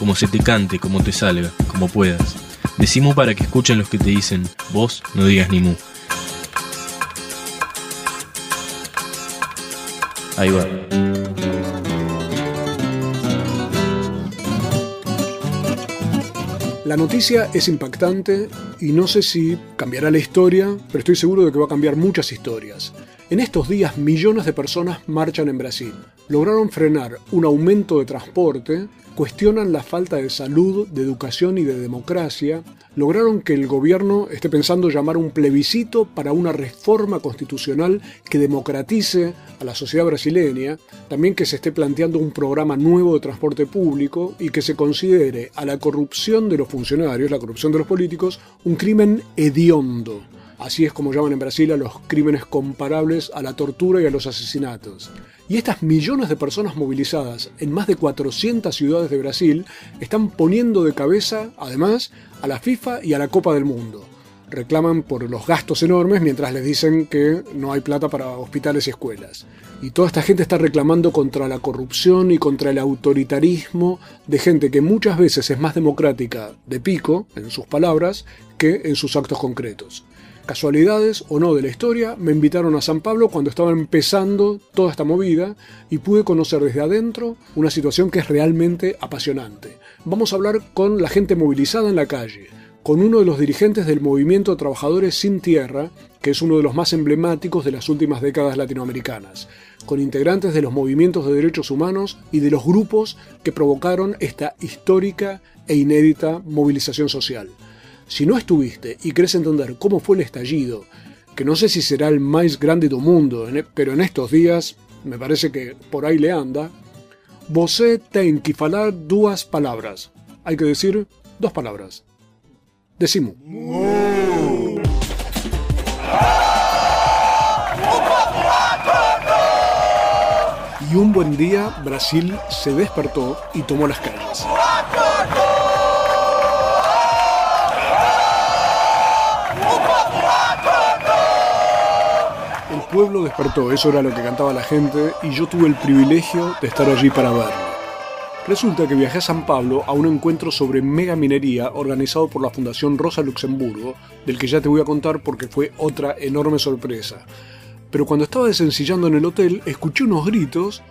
como se te cante, como te salga, como puedas. Decimu para que escuchen los que te dicen, vos no digas ni mu. Ahí va. La noticia es impactante y no sé si cambiará la historia, pero estoy seguro de que va a cambiar muchas historias. En estos días millones de personas marchan en Brasil. Lograron frenar un aumento de transporte, cuestionan la falta de salud, de educación y de democracia, lograron que el gobierno esté pensando llamar un plebiscito para una reforma constitucional que democratice a la sociedad brasileña, también que se esté planteando un programa nuevo de transporte público y que se considere a la corrupción de los funcionarios, la corrupción de los políticos, un crimen hediondo. Así es como llaman en Brasil a los crímenes comparables a la tortura y a los asesinatos. Y estas millones de personas movilizadas en más de 400 ciudades de Brasil están poniendo de cabeza, además, a la FIFA y a la Copa del Mundo. Reclaman por los gastos enormes mientras les dicen que no hay plata para hospitales y escuelas. Y toda esta gente está reclamando contra la corrupción y contra el autoritarismo de gente que muchas veces es más democrática de pico, en sus palabras, que en sus actos concretos casualidades o no de la historia, me invitaron a San Pablo cuando estaba empezando toda esta movida y pude conocer desde adentro una situación que es realmente apasionante. Vamos a hablar con la gente movilizada en la calle, con uno de los dirigentes del movimiento Trabajadores Sin Tierra, que es uno de los más emblemáticos de las últimas décadas latinoamericanas, con integrantes de los movimientos de derechos humanos y de los grupos que provocaron esta histórica e inédita movilización social. Si no estuviste y querés entender cómo fue el estallido, que no sé si será el más grande del mundo, e, pero en estos días me parece que por ahí le anda, você tem que falar duas palabras. Hay que decir dos palabras. Decimo. Y un buen día Brasil se despertó y tomó las calles. Pueblo despertó, eso era lo que cantaba la gente, y yo tuve el privilegio de estar allí para verlo. Resulta que viajé a San Pablo a un encuentro sobre mega minería organizado por la Fundación Rosa Luxemburgo, del que ya te voy a contar porque fue otra enorme sorpresa. Pero cuando estaba desencillando en el hotel, escuché unos gritos,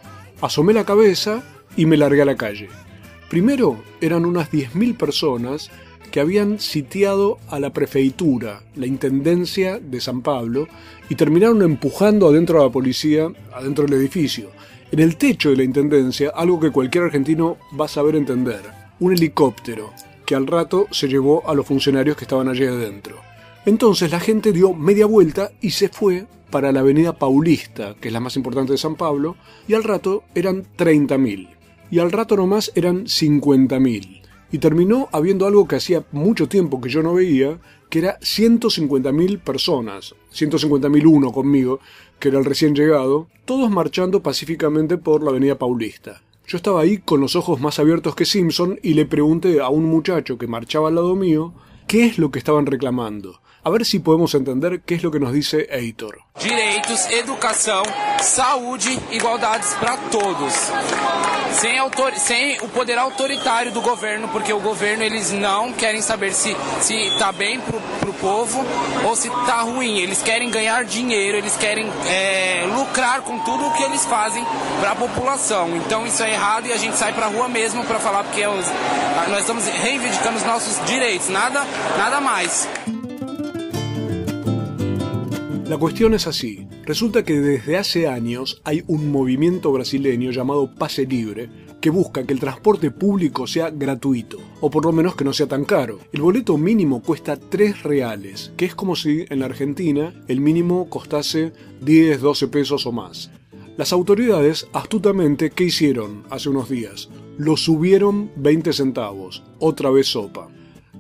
asomé la cabeza y me largué a la calle. Primero eran unas 10.000 personas que habían sitiado a la prefeitura, la intendencia de San Pablo, y terminaron empujando adentro a la policía, adentro del edificio. En el techo de la intendencia, algo que cualquier argentino va a saber entender, un helicóptero, que al rato se llevó a los funcionarios que estaban allí adentro. Entonces la gente dio media vuelta y se fue para la avenida Paulista, que es la más importante de San Pablo, y al rato eran 30.000. Y al rato nomás eran 50.000 y terminó habiendo algo que hacía mucho tiempo que yo no veía, que era 150.000 personas, 150.001 conmigo, que era el recién llegado, todos marchando pacíficamente por la avenida Paulista. Yo estaba ahí con los ojos más abiertos que Simpson y le pregunté a un muchacho que marchaba al lado mío qué es lo que estaban reclamando. A ver si podemos entender qué es lo que nos dice Heitor. Direitos, educação, saúde, igualdades para todos. Sem, autor, sem o poder autoritário do governo, porque o governo eles não querem saber se se tá bem pro, pro povo ou se tá ruim. Eles querem ganhar dinheiro, eles querem é, lucrar com tudo o que eles fazem para a população. Então isso é errado e a gente sai para rua mesmo para falar porque os, nós estamos reivindicando os nossos direitos, nada, nada mais. La cuestión es así. Resulta que desde hace años hay un movimiento brasileño llamado Pase Libre que busca que el transporte público sea gratuito, o por lo menos que no sea tan caro. El boleto mínimo cuesta 3 reales, que es como si en la Argentina el mínimo costase 10, 12 pesos o más. Las autoridades, astutamente, ¿qué hicieron hace unos días? lo subieron 20 centavos, otra vez sopa.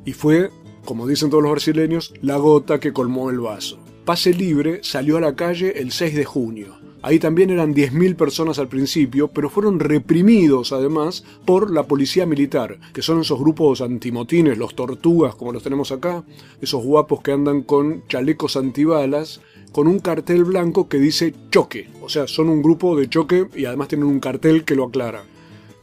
Y fue, como dicen todos los brasileños, la gota que colmó el vaso. Pase Libre salió a la calle el 6 de junio. Ahí también eran 10.000 personas al principio, pero fueron reprimidos además por la policía militar, que son esos grupos antimotines, los tortugas como los tenemos acá, esos guapos que andan con chalecos antibalas, con un cartel blanco que dice choque, o sea, son un grupo de choque y además tienen un cartel que lo aclara.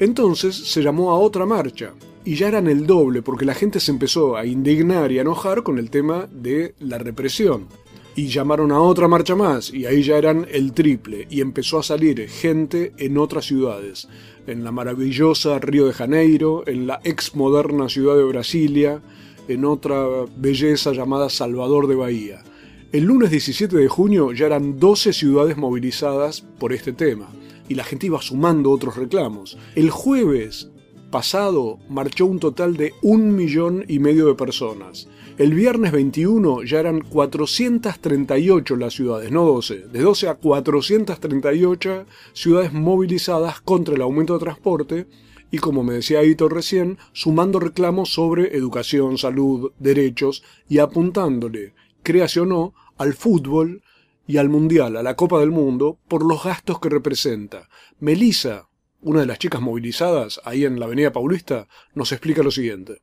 Entonces se llamó a otra marcha, y ya eran el doble porque la gente se empezó a indignar y a enojar con el tema de la represión y llamaron a otra marcha más y ahí ya eran el triple y empezó a salir gente en otras ciudades, en la maravillosa Río de Janeiro, en la ex moderna ciudad de Brasilia, en otra belleza llamada Salvador de Bahía. El lunes 17 de junio ya eran 12 ciudades movilizadas por este tema y la gente iba sumando otros reclamos. El jueves pasado marchó un total de un millón y medio de personas. El viernes 21 ya eran 438 las ciudades, no 12, de 12 a 438 ciudades movilizadas contra el aumento de transporte y como me decía Hito recién, sumando reclamos sobre educación, salud, derechos y apuntándole, créase o al fútbol y al Mundial, a la Copa del Mundo, por los gastos que representa. Melissa, una de las chicas movilizadas ahí en la Avenida Paulista, nos explica lo siguiente.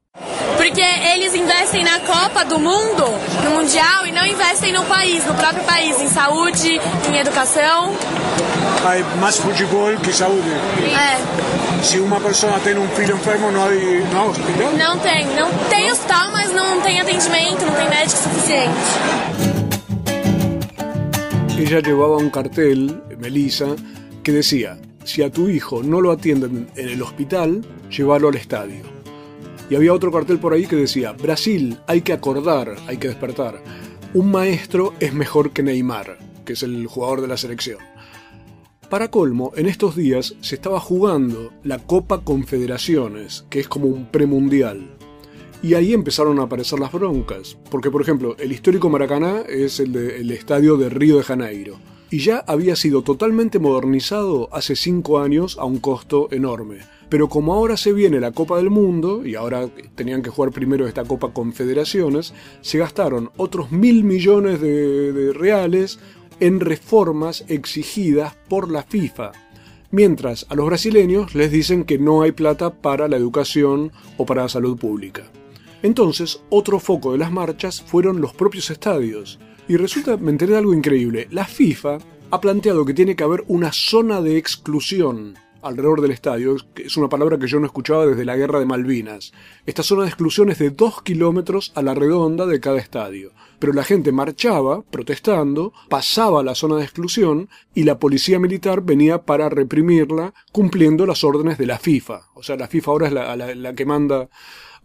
Porque eles investem na Copa do Mundo, no Mundial, e não investem no país, no próprio país, em saúde, em educação. Hay más fútbol que saúde. É. Si una persona tiene un filho enfermo, no hay, no hay hospital. Não tem. Não tem hospital, mas não tem atendimento, não tem médico suficiente. Ella llevaba un cartel, Melissa, que decía, si a tu hijo no lo atienden en el hospital, llévalo al estadio. Y había otro cartel por ahí que decía, Brasil, hay que acordar, hay que despertar. Un maestro es mejor que Neymar, que es el jugador de la selección. Para colmo, en estos días se estaba jugando la Copa Confederaciones, que es como un premundial. Y ahí empezaron a aparecer las broncas, porque por ejemplo, el histórico Maracaná es el, de, estadio de Río de Janeiro, y ya había sido totalmente modernizado hace cinco años a un costo enorme. Pero como ahora se viene la Copa del Mundo, y ahora tenían que jugar primero esta Copa Confederaciones, se gastaron otros mil millones de, de reales en reformas exigidas por la FIFA. Mientras a los brasileños les dicen que no hay plata para la educación o para la salud pública. Entonces, otro foco de las marchas fueron los propios estadios. Y resulta, me enteré de algo increíble, la FIFA ha planteado que tiene que haber una zona de exclusión alrededor del estadio, es una palabra que yo no escuchaba desde la guerra de Malvinas. Esta zona de exclusión es de dos kilómetros a la redonda de cada estadio. Pero la gente marchaba, protestando, pasaba la zona de exclusión y la policía militar venía para reprimirla, cumpliendo las órdenes de la FIFA. O sea, la FIFA ahora es la que manda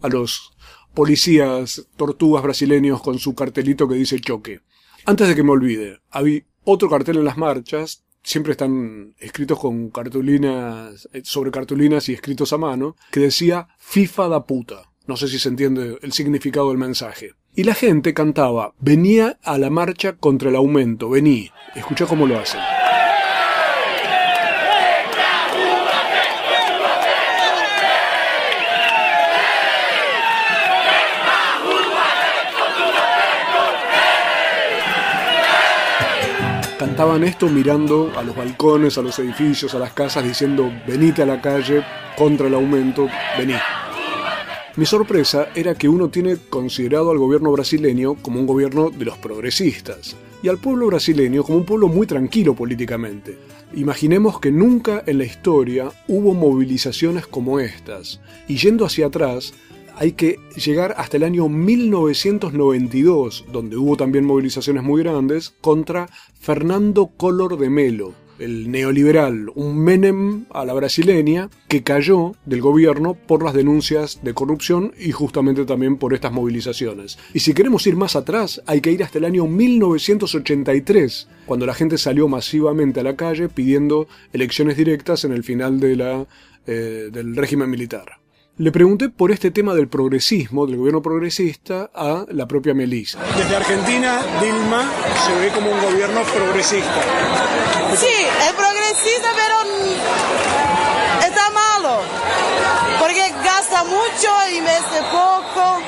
a los policías tortugas brasileños con su cartelito que dice choque. Antes de que me olvide, había otro cartel en las marchas, siempre están escritos con cartulinas, sobre cartulinas y escritos a mano, que decía FIFA da puta. No sé si se entiende el significado del mensaje. Y la gente cantaba, venía a la marcha contra el aumento, vení. Escucha cómo lo hacen. Cantaban esto mirando a los balcones, a los edificios, a las casas, diciendo, venite a la calle contra el aumento, vení. Mi sorpresa era que uno tiene considerado al gobierno brasileño como un gobierno de los progresistas y al pueblo brasileño como un pueblo muy tranquilo políticamente. Imaginemos que nunca en la historia hubo movilizaciones como estas, y yendo hacia atrás, hay que llegar hasta el año 1992, donde hubo también movilizaciones muy grandes, contra Fernando Collor de Melo, el neoliberal, un Menem a la brasileña, que cayó del gobierno por las denuncias de corrupción y justamente también por estas movilizaciones. Y si queremos ir más atrás, hay que ir hasta el año 1983, cuando la gente salió masivamente a la calle pidiendo elecciones directas en el final de la, eh, del régimen militar. Le pregunté por este tema del progresismo, del gobierno progresista, a la propia Melissa. Desde Argentina, Dilma se ve como un gobierno progresista. Sí, es progresista, pero está malo. usa mucho, investe poco.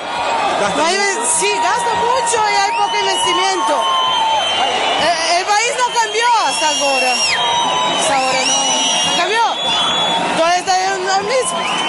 sí, gasta mucho y hay poco investimiento. Eh, el, país no cambió hasta ahora. Hasta ahora no, cambió. Todo está en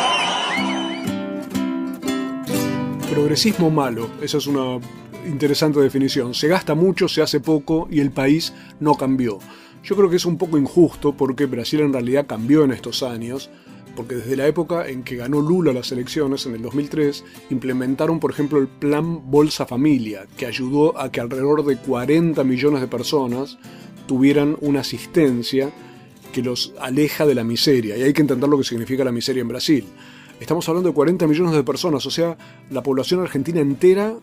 Progresismo malo, esa es una interesante definición. Se gasta mucho, se hace poco y el país no cambió. Yo creo que es un poco injusto porque Brasil en realidad cambió en estos años, porque desde la época en que ganó Lula las elecciones, en el 2003, implementaron por ejemplo el plan Bolsa Familia, que ayudó a que alrededor de 40 millones de personas tuvieran una asistencia que los aleja de la miseria, y hay que entender lo que significa la miseria en Brasil. Estamos hablando de 40 millones de personas, o sea, la población argentina entera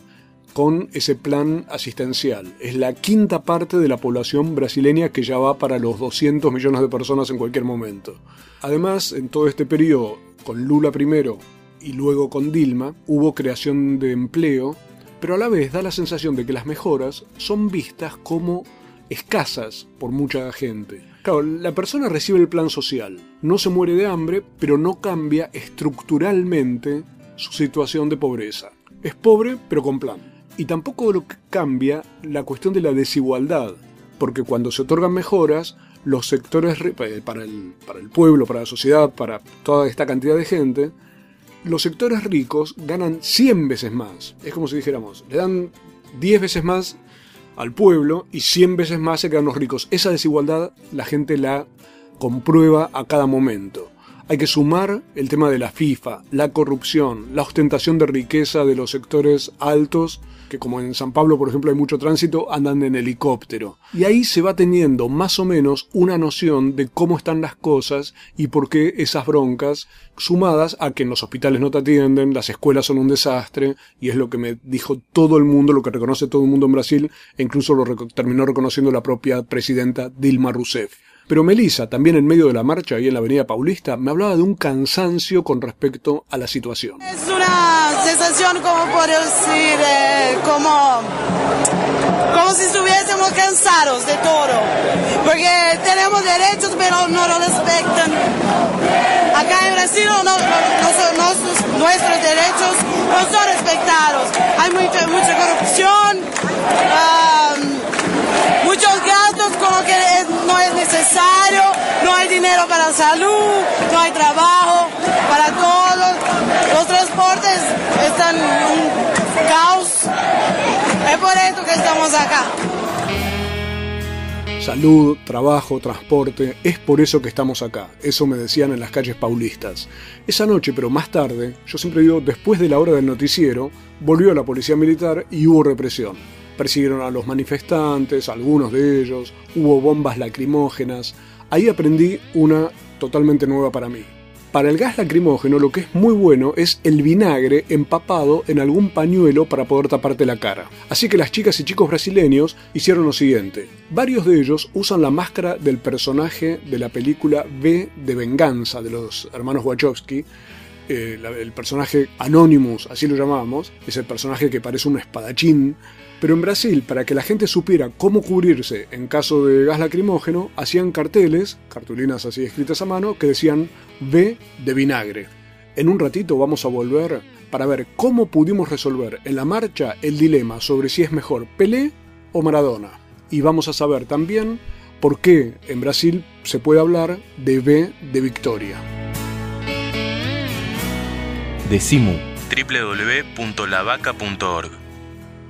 con ese plan asistencial. Es la quinta parte de la población brasileña que ya va para los 200 millones de personas en cualquier momento. Además, en todo este periodo, con Lula primero y luego con Dilma, hubo creación de empleo, pero a la vez da la sensación de que las mejoras son vistas como escasas por mucha gente. Claro, la persona recibe el plan social, no se muere de hambre, pero no cambia estructuralmente su situación de pobreza. Es pobre, pero con plan. Y tampoco lo cambia la cuestión de la desigualdad, porque cuando se otorgan mejoras, los sectores eh, para el, para el pueblo, para la sociedad, para toda esta cantidad de gente, los sectores ricos ganan 100 veces más. Es como si dijéramos, le dan 10 veces más al pueblo y 100 veces más se quedan los ricos. Esa desigualdad la gente la comprueba a cada momento. Hay que sumar el tema de la FIFA, la corrupción, la ostentación de riqueza de los sectores altos, que como en San Pablo, por ejemplo, hay mucho tránsito, andan en helicóptero. Y ahí se va teniendo más o menos una noción de cómo están las cosas y por qué esas broncas, sumadas a que en los hospitales no te atienden, las escuelas son un desastre, y es lo que me dijo todo el mundo, lo que reconoce todo el mundo en Brasil, e incluso lo terminó reconociendo la propia presidenta Dilma Rousseff. Pero Melissa, también en medio de la marcha ahí en la Avenida Paulista, me hablaba de un cansancio con respecto a la situación. Sensación, como por decir, eh, como, como si estuviésemos cansados de todo. Porque tenemos derechos, pero no lo respetan. Acá en Brasil nuestros derechos no son respetados. Hay mucha, mucha corrupción. Muchos gastos como que no es necesario, no hay dinero para salud, no hay trabajo para todos, los transportes están un caos. Es por eso que estamos acá. Salud, trabajo, transporte, es por eso que estamos acá. Eso me decían en las calles paulistas. Esa noche, pero más tarde, yo siempre digo, después de la hora del noticiero, volvió la policía militar y hubo represión persiguieron a los manifestantes, algunos de ellos, hubo bombas lacrimógenas. Ahí aprendí una totalmente nueva para mí. Para el gas lacrimógeno lo que es muy bueno es el vinagre empapado en algún pañuelo para poder taparte la cara. Así que las chicas y chicos brasileños hicieron lo siguiente. Varios de ellos usan la máscara del personaje de la película V de Venganza de los hermanos Wachowski, eh, el personaje Anonymous, así lo llamamos, es el personaje que parece un espadachín pero en Brasil, para que la gente supiera cómo cubrirse en caso de gas lacrimógeno, hacían carteles, cartulinas así escritas a mano, que decían V de vinagre. En un ratito vamos a volver para ver cómo pudimos resolver en la marcha el dilema sobre si es mejor Pelé o Maradona. Y vamos a saber también por qué en Brasil se puede hablar de V de victoria. Decimu www.lavaca.org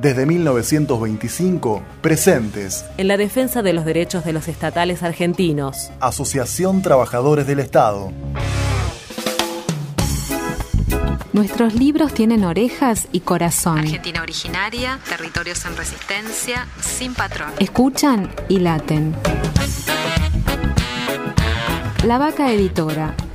desde 1925, presentes en la defensa de los derechos de los estatales argentinos. Asociación Trabajadores del Estado. Nuestros libros tienen orejas y corazón. Argentina originaria, territorios en resistencia, sin patrón. Escuchan y laten. La Vaca Editora,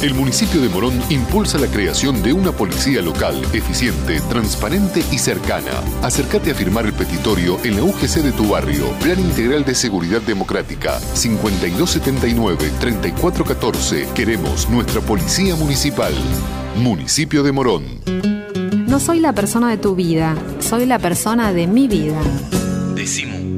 El municipio de Morón impulsa la creación de una policía local eficiente, transparente y cercana. Acércate a firmar el petitorio en la UGC de tu barrio. Plan Integral de Seguridad Democrática 5279-3414. Queremos nuestra policía municipal. Municipio de Morón. No soy la persona de tu vida, soy la persona de mi vida. Decimo.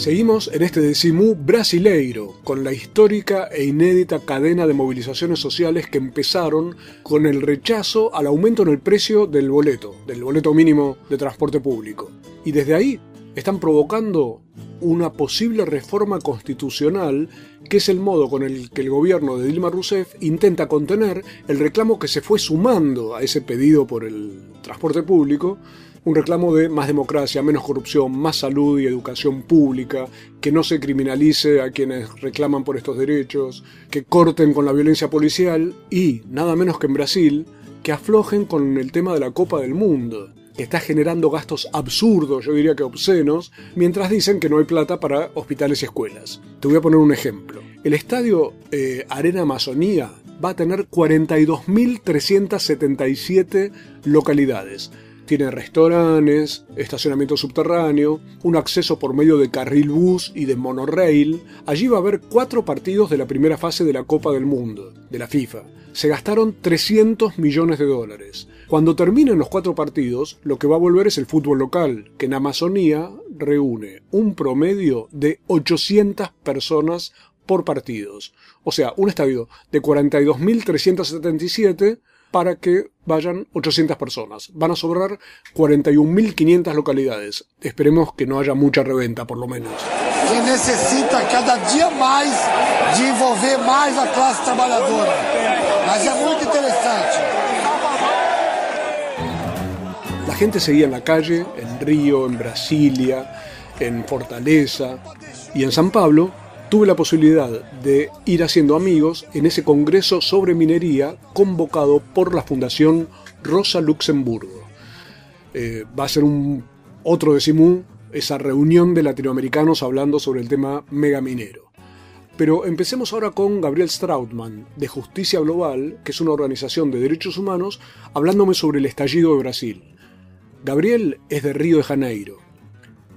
Seguimos en este decimú brasileiro, con la histórica e inédita cadena de movilizaciones sociales que empezaron con el rechazo al aumento en el precio del boleto, del boleto mínimo de transporte público. Y desde ahí están provocando una posible reforma constitucional que es el modo con el que el gobierno de Dilma Rousseff intenta contener el reclamo que se fue sumando a ese pedido por el transporte público un reclamo de más democracia, menos corrupción, más salud y educación pública, que no se criminalice a quienes reclaman por estos derechos, que corten con la violencia policial y, nada menos que en Brasil, que aflojen con el tema de la Copa del Mundo, que está generando gastos absurdos, yo diría que obscenos, mientras dicen que no hay plata para hospitales y escuelas. Te voy a poner un ejemplo. El estadio eh, Arena Amazonía va a tener 42.377 localidades tiene restaurantes, estacionamiento subterráneo, un acceso por medio de carril bus y de monorail. Allí va a haber cuatro partidos de la primera fase de la Copa del Mundo, de la FIFA. Se gastaron 300 millones de dólares. Cuando terminen los cuatro partidos, lo que va a volver es el fútbol local, que en Amazonía reúne un promedio de 800 personas por partidos. O sea, un estadio de 42.377 para que vayan 800 personas. Van a sobrar 41.500 localidades. Esperemos que no haya mucha reventa, por lo menos. Que necesita cada día más de envolver más a clase trabajadora. Mas es muy interesante. La gente seguía en la calle, en Río, en Brasilia, en Fortaleza y en San Pablo tuve la posibilidad de ir haciendo amigos en ese congreso sobre minería convocado por la Fundación Rosa Luxemburgo. Eh, va a ser un otro decimú, esa reunión de latinoamericanos hablando sobre el tema megaminero. Pero empecemos ahora con Gabriel Strautman, de Justicia Global, que es una organización de derechos humanos, hablándome sobre el estallido de Brasil. Gabriel es de Río de Janeiro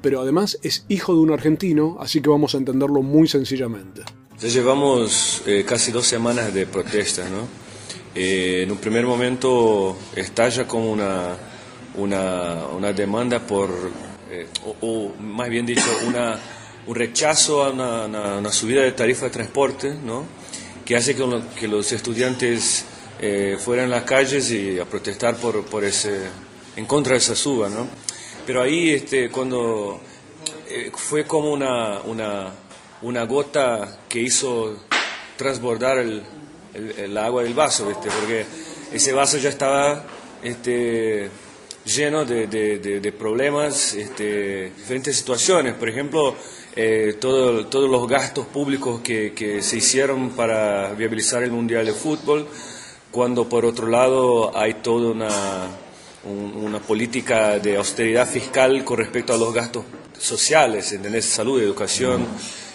pero además es hijo de un argentino, así que vamos a entenderlo muy sencillamente. Ya llevamos eh, casi dos semanas de protestas, ¿no? Eh, en un primer momento estalla como una, una, una demanda por, eh, o, más bien dicho, una, un rechazo a una, una, subida de tarifa de transporte, ¿no? Que hace que, que los estudiantes fueran a las calles y a protestar por, por ese, en contra de esa suba, ¿no? Pero ahí este, cuando eh, fue como una, una, una, gota que hizo transbordar el, el, agua del vaso, ¿viste? porque ese vaso ya estaba este, lleno de, de, de, problemas, este, diferentes situaciones. Por ejemplo, eh, todo, todos los gastos públicos que, que se hicieron para viabilizar el Mundial de Fútbol, cuando por otro lado hay toda una una política de austeridad fiscal con respecto a los gastos sociales, ¿entendés? salud, educación,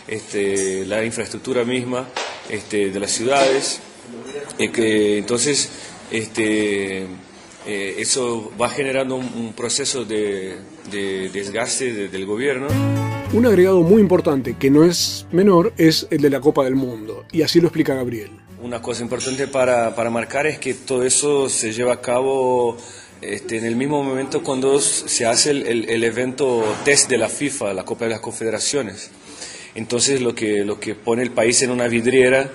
este, la infraestructura misma este, de las ciudades. Eh, que, entonces, este, eh, eso va generando un, proceso de, desgaste del gobierno. Un agregado muy importante, que no es menor, es el de la Copa del Mundo, y así lo explica Gabriel. Una cosa importante para, para marcar es que todo eso se lleva a cabo este, en el mismo momento cuando se hace el, el, evento test de la FIFA, la Copa de las Confederaciones. Entonces lo que, lo que pone el país en una vidriera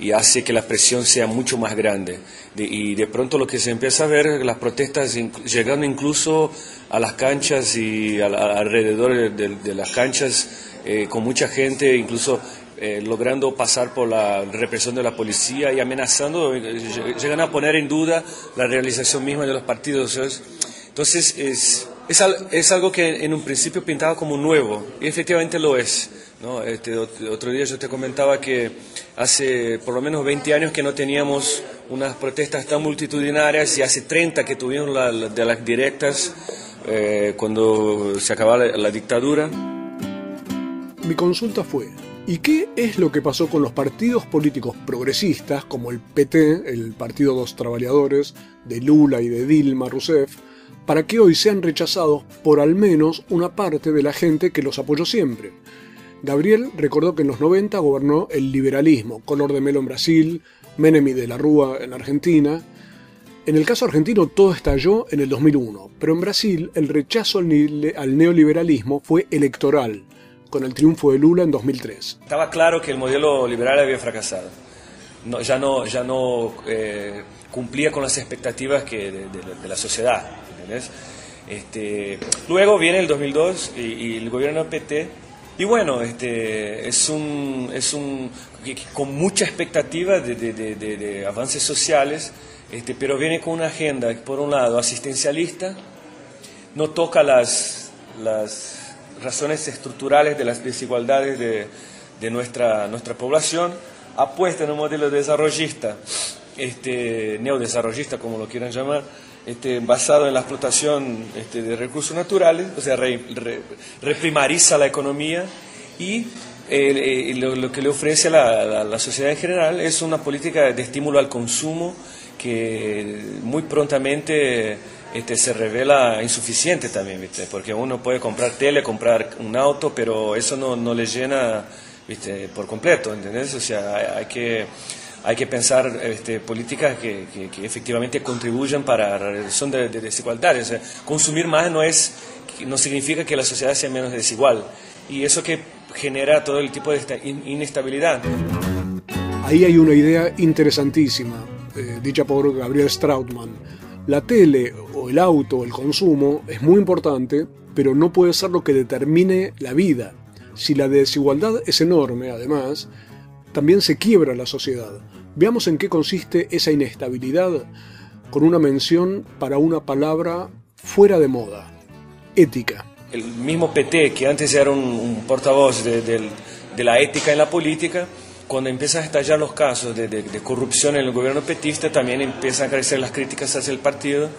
y hace que la presión sea mucho más grande. y de pronto lo que se empieza a ver, las protestas llegando incluso a las canchas y alrededor de, las canchas, eh, con mucha gente, incluso eh, logrando pasar por la represión de la policía y amenazando, eh, llegan a poner en duda la realización misma de los partidos. Entonces es, es, algo que en un principio pintaba como nuevo y efectivamente lo es. ¿no? Este, otro día yo te comentaba que hace por lo menos 20 años que no teníamos unas protestas tan multitudinarias y hace 30 que tuvieron la, de las directas eh, cuando se acababa la dictadura. Mi consulta fue, ¿y qué es lo que pasó con los partidos políticos progresistas como el PT, el Partido de los Trabajadores, de Lula y de Dilma Rousseff, para que hoy sean rechazados por al menos una parte de la gente que los apoyó siempre? Gabriel recordó que en los 90 gobernó el liberalismo, color de melo en Brasil, Menem y de la Rúa en Argentina. En el caso argentino todo estalló en el 2001, pero en Brasil el rechazo al neoliberalismo fue electoral, con el triunfo de Lula en 2003. Estaba claro que el modelo liberal había fracasado. No, ya no, ya no eh, cumplía con las expectativas que de, de, de la sociedad. Este, luego viene el 2002 y, y el gobierno PT y bueno, este, es un, es un, con mucha expectativa de, de avances sociales, este, pero viene con una agenda, por un lado, asistencialista, no toca las, las razones estructurales de las desigualdades de, de nuestra, nuestra población, apuesta en un modelo desarrollista, este, neodesarrollista, como lo quieran llamar, este, basado en la explotación este, de recursos naturales, o sea, re, re, reprimariza la economía y eh, lo, lo, que le ofrece a la, la, la, sociedad en general es una política de estímulo al consumo que muy prontamente este, se revela insuficiente también, ¿viste? porque uno puede comprar tele, comprar un auto, pero eso no, no le llena ¿viste? por completo, ¿entendés? O sea, hay, hay que hay que pensar este, políticas que, que, que, efectivamente contribuyan para la reducción de, de desigualdades. O sea, consumir más no, es, no significa que la sociedad sea menos desigual. Y eso que genera todo el tipo de inestabilidad. Ahí hay una idea interesantísima, eh, dicha por Gabriel Strautmann. La tele o el auto o el consumo es muy importante, pero no puede ser lo que determine la vida. Si la desigualdad es enorme, además, también se quiebra la sociedad. Veamos en qué consiste esa inestabilidad con una mención para una palabra fuera de moda, ética. El mismo PT, que antes era un, portavoz de, la ética en la política, cuando empiezan a estallar los casos de, corrupción en el gobierno petista, también empiezan a crecer las críticas hacia el partido.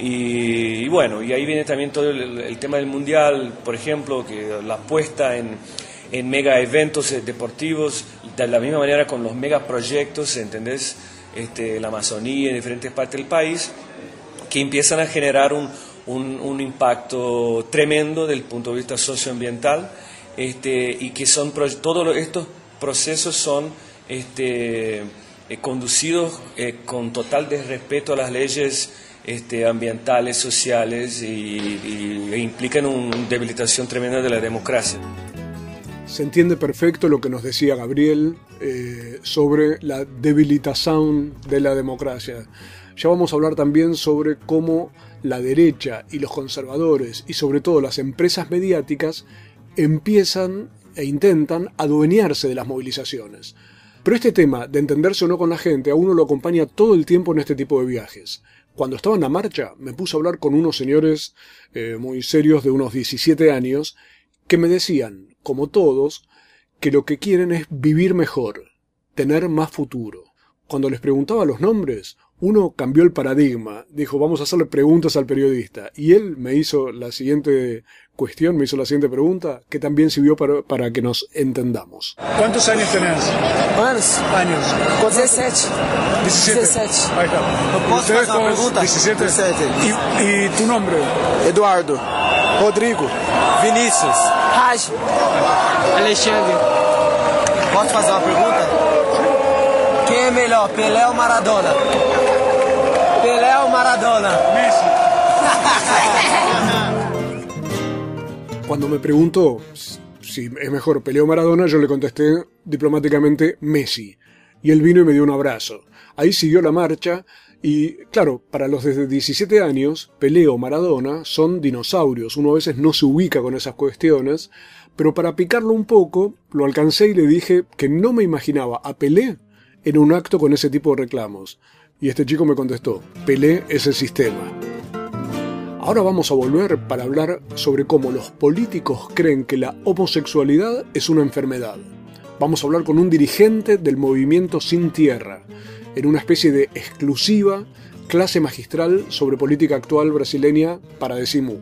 Y, bueno, y ahí viene también todo el, tema del mundial, por ejemplo, que la apuesta en, mega eventos deportivos, de la misma manera con los megaproyectos, ¿entendés? Este, la Amazonía en diferentes partes del país, que empiezan a generar un, impacto tremendo desde el punto de vista socioambiental este, y que son todos estos procesos son este, eh, conducidos eh, con total desrespeto a las leyes este, ambientales, sociales y, e implican una debilitación tremenda de la democracia. Se entiende perfecto lo que nos decía Gabriel eh, sobre la debilitación de la democracia. Ya vamos a hablar también sobre cómo la derecha y los conservadores y sobre todo las empresas mediáticas empiezan e intentan adueñarse de las movilizaciones. Pero este tema de entenderse o no con la gente a uno lo acompaña todo el tiempo en este tipo de viajes. Cuando estaba en la marcha me puse a hablar con unos señores eh, muy serios de unos 17 años que me decían, como todos, que lo que quieren es vivir mejor, tener más futuro. Cuando les preguntaba los nombres, uno cambió el paradigma, dijo vamos a hacerle preguntas al periodista, y él me hizo la siguiente cuestión, me hizo la siguiente pregunta, que también sirvió para, para que nos entendamos. ¿Cuántos años tenés? Años. Años. 17. 17. 17. Ahí está. ¿Puedo hacer una pregunta? 17. 17. ¿Y, ¿Y tu nombre? Eduardo. Rodrigo. Vinícius. Raj. Alexandre. Posso fazer uma pergunta? Quem é melhor, Pelé ou Maradona? Maradona? Messi. Cuando me preguntó si es mejor Pelé o Maradona, yo le contesté diplomáticamente Messi. Y él vino y me dio un abrazo. Ahí siguió la marcha y, claro, para los desde 17 años, Pelé o Maradona son dinosaurios. Uno a veces no se ubica con esas cuestiones, pero para picarlo un poco, lo alcancé y le dije que no me imaginaba a Pelé en un acto con ese tipo de reclamos. Y este chico me contestó, Pelé es el sistema. Ahora vamos a volver para hablar sobre cómo los políticos creen que la homosexualidad es una enfermedad. Vamos a hablar con un dirigente del movimiento Sin Tierra. en una especie de exclusiva clase magistral sobre política actual brasileña para Decimu.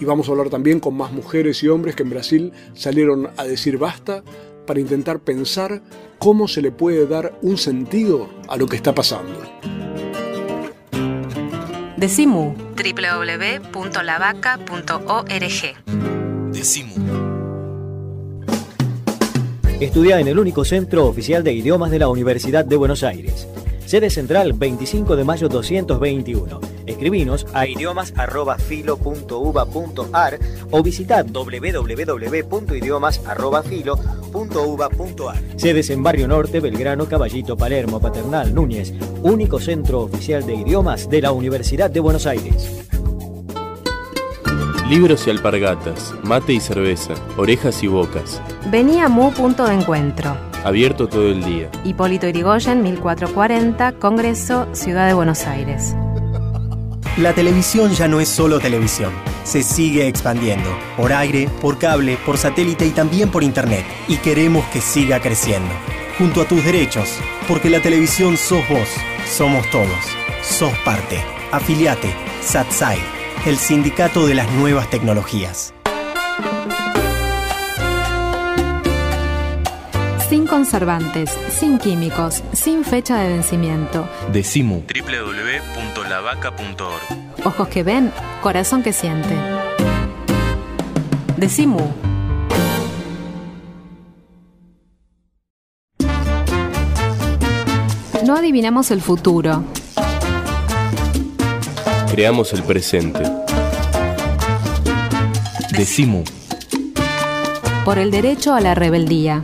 Y vamos a hablar también con más mujeres y hombres que en Brasil salieron a decir basta para intentar pensar cómo se le puede dar un sentido a lo que está pasando. Decimu. www.lavaca.org. Decimu. Estudia en el único centro oficial de idiomas de la Universidad de Buenos Aires. Sede central 25 de mayo 221. Escribinos a idiomas.filo.uva.ar o visita www.idiomas.filo.uva.ar. Sedes en Barrio Norte, Belgrano, Caballito, Palermo, Paternal, Núñez. Único centro oficial de idiomas de la Universidad de Buenos Aires. Libros y alpargatas, mate y cerveza, orejas y bocas. Vení a Mu Punto de Encuentro. Abierto todo el día. Hipólito Yrigoyen, 1440, Congreso, Ciudad de Buenos Aires. La televisión ya no es solo televisión. Se sigue expandiendo. Por aire, por cable, por satélite y también por internet. Y queremos que siga creciendo. Junto a tus derechos. Porque la televisión sos vos. Somos todos. Sos parte. Afiliate. SATSAI. El sindicato de las nuevas tecnologías. Sin conservantes, sin químicos, sin fecha de vencimiento. Decimu. www.lavaca.org. Ojos que ven, corazón que siente. Decimu. No adivinamos el futuro. Creamos el presente. Decimu. Por el derecho a la rebeldía.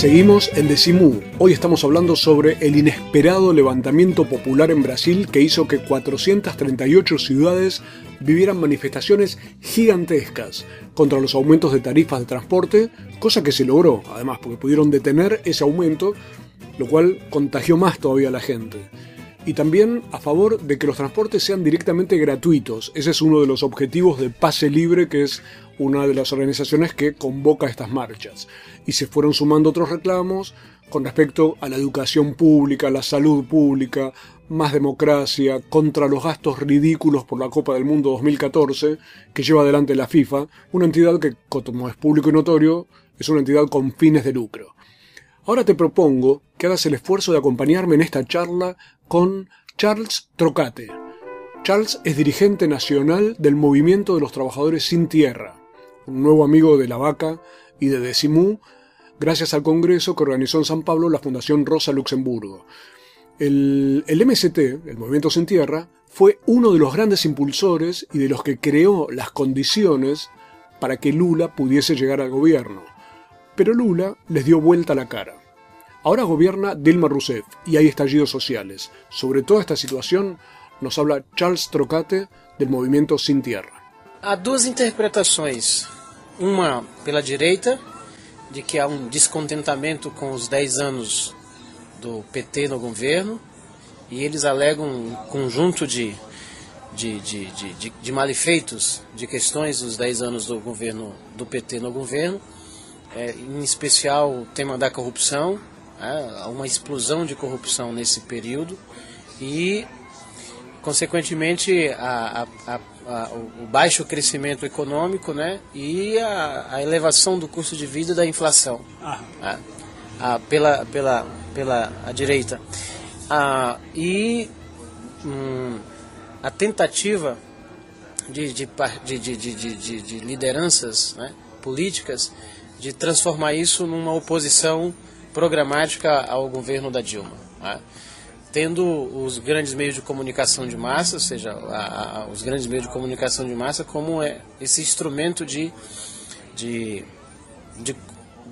Seguimos en Decimú. Hoy estamos hablando sobre el inesperado levantamiento popular en Brasil que hizo que 438 ciudades vivieran manifestaciones gigantescas contra los aumentos de tarifas de transporte, cosa que se logró, además, porque pudieron detener ese aumento, lo cual contagió más todavía a la gente. Y también a favor de que los transportes sean directamente gratuitos. Ese es uno de los objetivos de Pase Libre, que es una de las organizaciones que convoca estas marchas. Y se fueron sumando otros reclamos con respecto a la educación pública, la salud pública, más democracia, contra los gastos ridículos por la Copa del Mundo 2014 que lleva adelante la FIFA, una entidad que, como es público y notorio, es una entidad con fines de lucro. Ahora te propongo que hagas el esfuerzo de acompañarme en esta charla con Charles Trocate. Charles es dirigente nacional del Movimiento de los Trabajadores Sin Tierra, un nuevo amigo de la vaca y de Decimú, gracias al congreso que organizó en San Pablo la Fundación Rosa Luxemburgo. El, el, MST, el Movimiento Sin Tierra, fue uno de los grandes impulsores y de los que creó las condiciones para que Lula pudiese llegar al gobierno. Pero Lula les dio vuelta la cara. Ahora gobierna Dilma Rousseff y hay estallidos sociales. Sobre toda esta situación nos habla Charles Trocate del Movimiento Sin Tierra. Há duas interpretações. Uma pela direita, de que há um descontentamento com os 10 anos do PT no governo, e eles alegam um conjunto de, de, de, de, de, de malefeitos, de questões dos 10 anos do governo do PT no governo, é, em especial o tema da corrupção, é, uma explosão de corrupção nesse período, e consequentemente a, a, a, o baixo crescimento econômico né, e a, elevação do custo de vida da inflação ah. pela, pela, pela a direita. Ah, e hum, a tentativa de, de, de, de, de lideranças né, políticas de transformar isso numa oposição programática ao governo da Dilma. Né? Tendo os grandes meios de comunicação de massa, ou seja, a, a, os grandes meios de comunicação de massa como é esse instrumento de, de, de,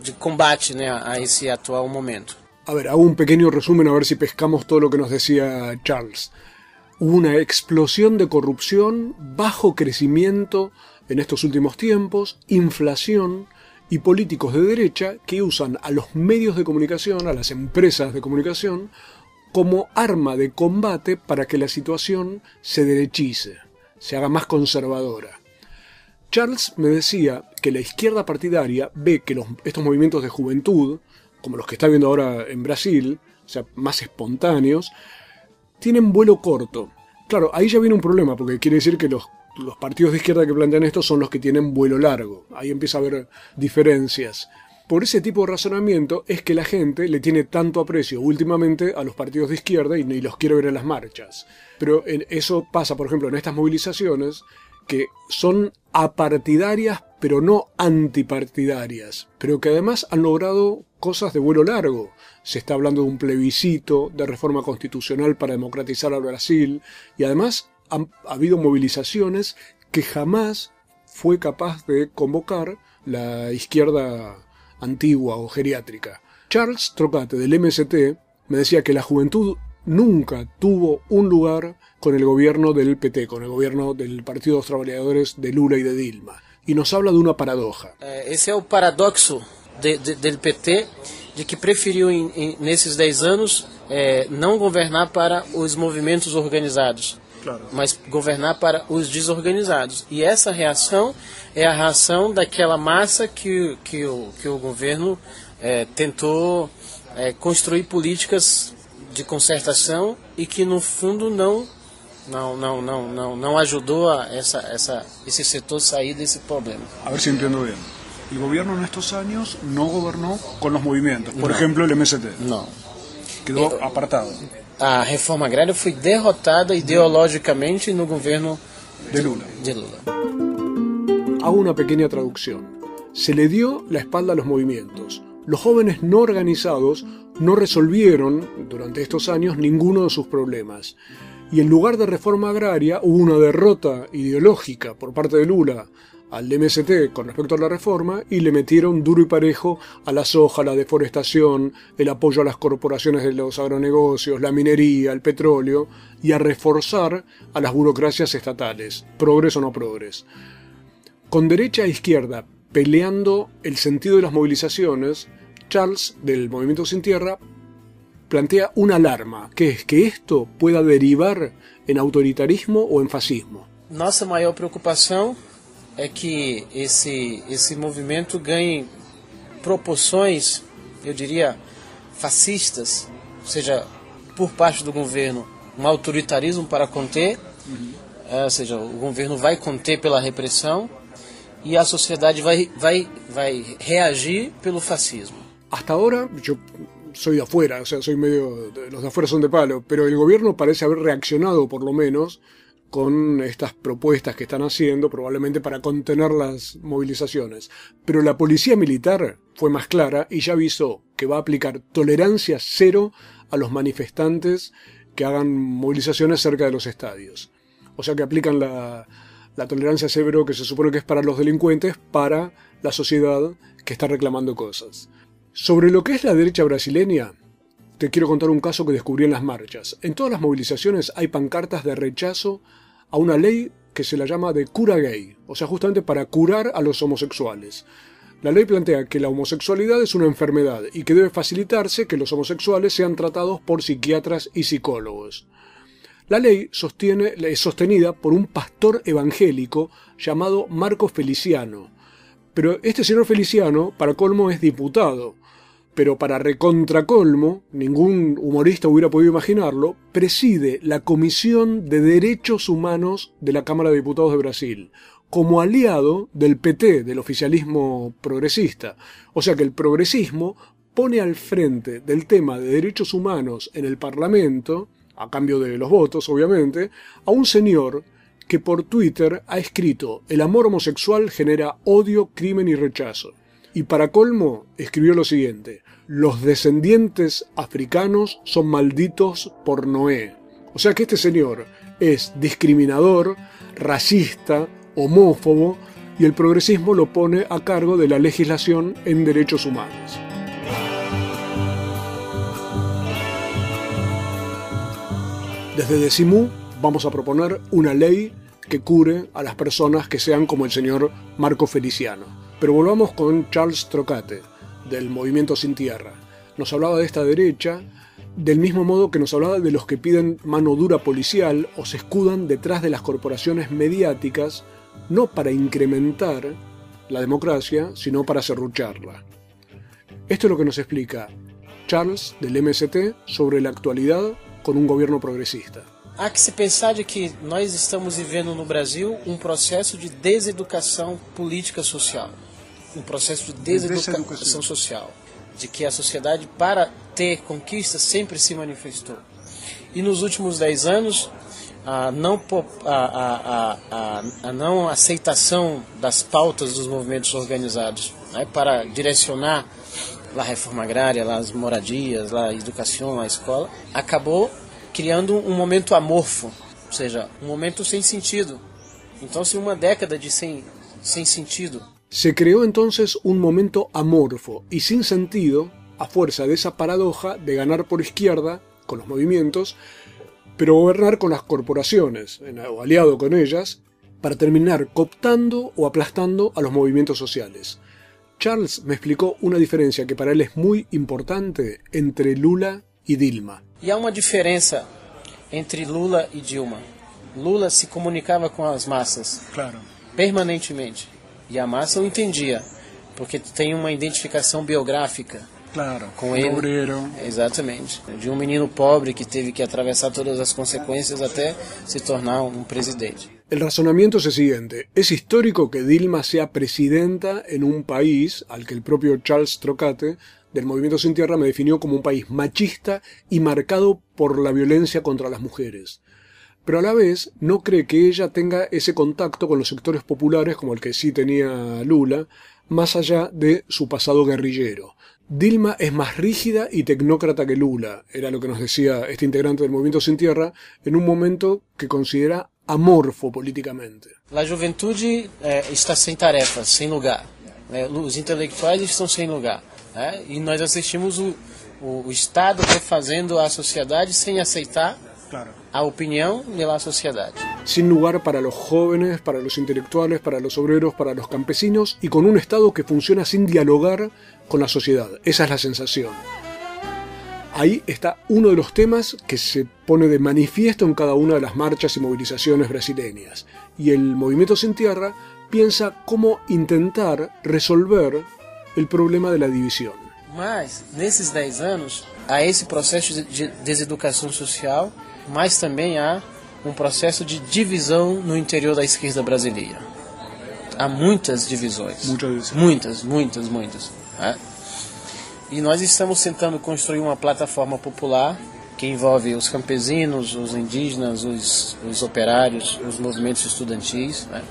de combate né, a esse atual momento. A ver, hago un pequeño resumen a ver si pescamos todo lo que nos decía Charles. Hubo una explosión de corrupción, bajo crecimiento en estos últimos tiempos, inflación y políticos de derecha que usan a los medios de comunicación, a las empresas de comunicación, como arma de combate para que la situación se derechice, se haga más conservadora. Charles me decía que la izquierda partidaria ve que estos movimientos de juventud, como los que está viendo ahora en Brasil, o sea, más espontáneos, tienen vuelo corto. Claro, ahí ya viene un problema, porque quiere decir que los, los partidos de izquierda que plantean esto son los que tienen vuelo largo. Ahí empieza a haber diferencias. Por ese tipo de razonamiento es que la gente le tiene tanto aprecio últimamente a los partidos de izquierda y, y los quiere ver en las marchas. Pero en- eso pasa, por ejemplo, en estas movilizaciones que son apartidarias pero no antipartidarias, pero que además han logrado cosas de vuelo largo. Se está hablando de un plebiscito, de reforma constitucional para democratizar al Brasil, y además han ha habido movilizaciones que jamás fue capaz de convocar la izquierda antigua o geriátrica. Charles Trocate del MST me decía que la juventud nunca tuvo un lugar con el gobierno del PT, con el gobierno del Partido de los Trabajadores de Lula y de Dilma. Y nos habla de una paradoja. É, esse é o paradoxo de, de, del PT, de que preferiu, em, em, nesses 10 anos, é, não governar para os movimentos organizados, mas governar para os desorganizados. E essa reação é a reação daquela massa que, que, o, que o governo é, tentou é, construir políticas de concertação e que, no fundo, não não, não, não, não, não ajudou a essa, essa, esse setor sair desse problema. A ver si entiendo bien. El gobierno en estos años no gobernó con los movimientos. Por No. ejemplo, el MST. Não. Quedó apartado. A reforma agrária foi derrotada ideologicamente no governo De Lula. de Lula. Hago una pequeña traducción. Se le dio la espalda a los movimientos. Los jóvenes no organizados no resolvieron durante estos años ninguno de sus problemas. Y en lugar de reforma agraria hubo una derrota ideológica por parte de Lula al MST con respecto a la reforma y le metieron duro y parejo a la soja, la deforestación, el apoyo a las corporaciones de los agronegocios, la minería, el petróleo y a reforzar a las burocracias estatales, progres o no progres. Con derecha e izquierda peleando el sentido de las movilizaciones, Charles, del Movimiento Sin Tierra, plantea una alarma, que es que esto pueda derivar en autoritarismo o en fascismo. Nossa maior preocupação é que esse, esse movimento ganhe proporções, eu diria, fascistas, ou seja, por parte do governo, um autoritarismo para conter, eh, ou seja, o governo vai conter pela repressão e a sociedade vai, vai, vai reagir pelo fascismo. Hasta ahora, yo soy de afuera, o sea, soy medio. Los de afuera son de palo, pero el gobierno parece haber reaccionado, por lo menos, con estas propuestas que están haciendo, probablemente para contener las movilizaciones. Pero la policía militar fue más clara y ya avisó que va a aplicar tolerancia cero a los manifestantes que hagan movilizaciones cerca de los estadios. O sea que aplican la, la tolerancia cero que se supone que es para los delincuentes, para la sociedad que está reclamando cosas. Sobre lo que es la derecha brasileña, te quiero contar un caso que descubrí en las marchas. En todas las movilizaciones hay pancartas de rechazo a una ley que se la llama de cura gay, o sea, justamente para curar a los homosexuales. La ley plantea que la homosexualidad es una enfermedad y que debe facilitarse que los homosexuales sean tratados por psiquiatras y psicólogos. La ley es sostenida por un pastor evangélico llamado Marco Feliciano. Pero este señor Feliciano, para colmo, es diputado. Pero para recontracolmo, ningún humorista hubiera podido imaginarlo, preside la Comisión de Derechos Humanos de la Cámara de Diputados de Brasil, como aliado del PT, del oficialismo progresista. O sea que el progresismo pone al frente del tema de derechos humanos en el Parlamento, a cambio de los votos, obviamente, a un señor que por Twitter ha escrito el amor homosexual genera odio, crimen y rechazo. Y para colmo, escribió lo siguiente, los descendientes africanos son malditos por Noé. O sea que este señor es discriminador, racista, homófobo, y el progresismo lo pone a cargo de la legislación en derechos humanos. Desde Decimú vamos a proponer una ley que cure a las personas que sean como el señor Marco Feliciano. Pero volvamos con Charles Trocate, del Movimiento Sin Tierra. Nos hablaba de esta derecha, del mismo modo que nos hablaba de los que piden mano dura policial o se escudan detrás de las corporaciones mediáticas, no para incrementar la democracia, sino para serrucharla. Esto es lo que nos explica Charles del MST sobre la actualidad con um governo progressista. Há que pensar de que nós estamos vivendo no Brasil um processo de deseducação política social, um processo de deseducação social, de que a sociedade para ter conquistas sempre se manifestou. E nos últimos dez anos a não, a, a, a, não aceitação das pautas dos movimentos organizados né, para direcionar a reforma agrária, as moradias, a educação, a escola, acabou criando um momento amorfo, ou seja, um momento sem sentido. Então, se uma década de sem, sem sentido. Se creó entonces un momento amorfo y sin sentido a fuerza de esa paradoja de ganar por izquierda con los movimientos pero gobernar con las corporaciones, o aliado con ellas, para terminar cooptando o aplastando a los movimientos sociales. Charles me explicó una diferencia que para él es muy importante entre Lula y Dilma. Y hay una diferencia entre Lula y Dilma. Lula se comunicaba con las masas claro. permanentemente y a massa o entendia, porque tem uma identificação biográfica Claro, com um ele. obreiro. Exatamente. De um menino pobre que teve que atravessar todas as consequências até se tornar um presidente. El razonamiento es el siguiente. Es histórico que Dilma sea presidenta en un país al que el propio Charles Trocate del Movimiento Sin Tierra me definió como un país machista y marcado por la violencia contra las mujeres. Pero a la vez no cree que ella tenga ese contacto con los sectores populares como el que sí tenía Lula, más allá de su pasado guerrillero. Dilma es más rígida y tecnócrata que Lula, era lo que nos decía este integrante del Movimiento Sin Tierra, en un momento que considera amorfo políticamente. A juventude eh, está sem tarefas, sem lugar. Eh, os intelectuais estão sem lugar. Eh, e nós assistimos o Estado refazendo a sociedade sem aceitar Claro. a opinião de la sociedade. Sin lugar para los jóvenes, para los intelectuales, para los obreros, para los campesinos y con un Estado que funciona sin dialogar con la sociedad. Esa es la sensación. Ahí está uno de los temas que se pone de manifiesto en cada una de las marchas y movilizaciones brasileñas. Y el Movimiento Sin Tierra piensa cómo intentar resolver el problema de la división. Mas, nesses 10 anos, há esse processo de- de deseducação social, mas também há um processo de divisão no interior da esquerda brasileira. Há muitas divisões. Muitas. Muitas, muitas, muitas. né? E nós estamos tentando construir uma plataforma popular que envolve os campesinos, os indígenas, os, os operários, os movimentos estudantis, né?